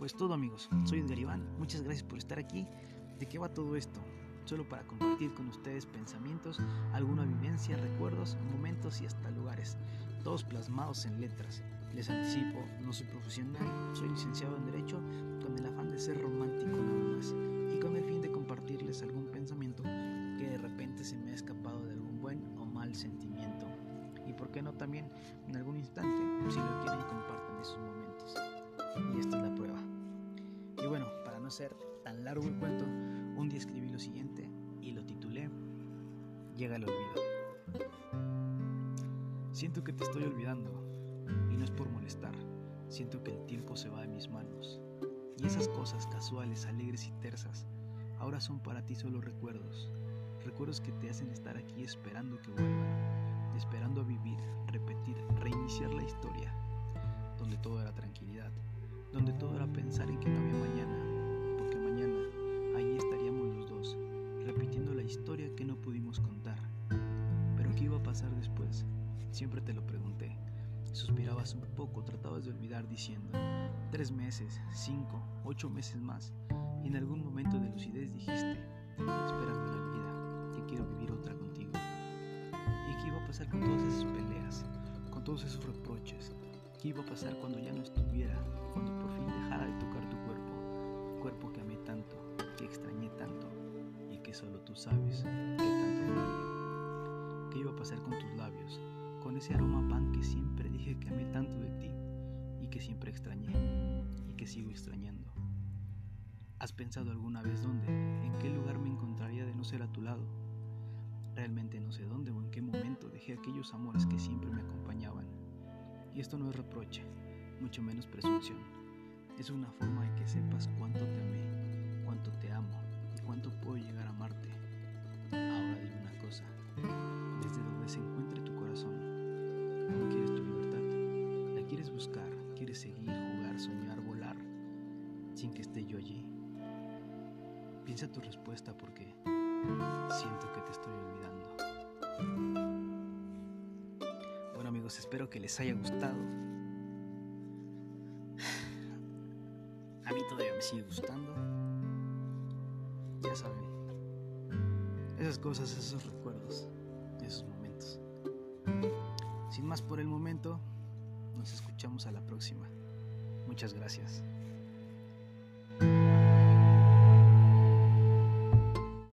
pues todo amigos, soy Edgar Iván, muchas gracias por estar aquí. ¿De qué va todo esto? Solo para compartir con ustedes pensamientos, alguna vivencia, recuerdos, momentos y hasta lugares, todos plasmados en letras. Les anticipo, no soy profesional, soy licenciado en Derecho con el afán de ser romántico nada más y con el fin de compartirles algún pensamiento que de repente se me ha escapado de algún buen o mal sentimiento. Y por qué no también en algún instante, si lo quieren, no tan largo el cuento, un día escribí lo siguiente y lo titulé Llega el olvido. Siento que te estoy olvidando y no es por molestar, siento que el tiempo se va de mis manos. Y esas cosas casuales, alegres y tersas, ahora son para ti solo recuerdos, recuerdos que te hacen estar aquí esperando que vuelvan, esperando a vivir, repetir, reiniciar la historia, donde todo era tranquilidad, donde todo era pensar historia que no pudimos contar. Pero ¿qué iba a pasar después? Siempre te lo pregunté. Suspirabas un poco, tratabas de olvidar diciendo, tres meses, cinco, ocho meses más, y en algún momento de lucidez dijiste, espérame la vida, que quiero vivir otra contigo. ¿Y qué iba a pasar con todas esas peleas, con todos esos reproches? ¿Qué iba a pasar cuando ya no estuviera, cuando por fin dejara de tu solo tú sabes que tanto me ¿Qué iba a pasar con tus labios, con ese aroma pan que siempre dije que amé tanto de ti y que siempre extrañé y que sigo extrañando? ¿Has pensado alguna vez dónde, en qué lugar me encontraría de no ser a tu lado? Realmente no sé dónde o en qué momento dejé aquellos amores que siempre me acompañaban y esto no es reproche, mucho menos presunción. Es una forma de que sepas cuánto te amé, cuánto te amo y cuánto puedo llegar a amarte. Ahora dime una cosa, desde donde se encuentre tu corazón, ¿cómo quieres tu libertad? ¿La quieres buscar? ¿Quieres seguir, jugar, soñar, volar, sin que esté yo allí? Piensa tu respuesta porque siento que te estoy olvidando amigos, espero que les haya gustado. A mí todavía me sigue gustando. Ya saben, esas cosas, esos recuerdos, esos momentos. Sin más por el momento, nos escuchamos a la próxima. Muchas gracias.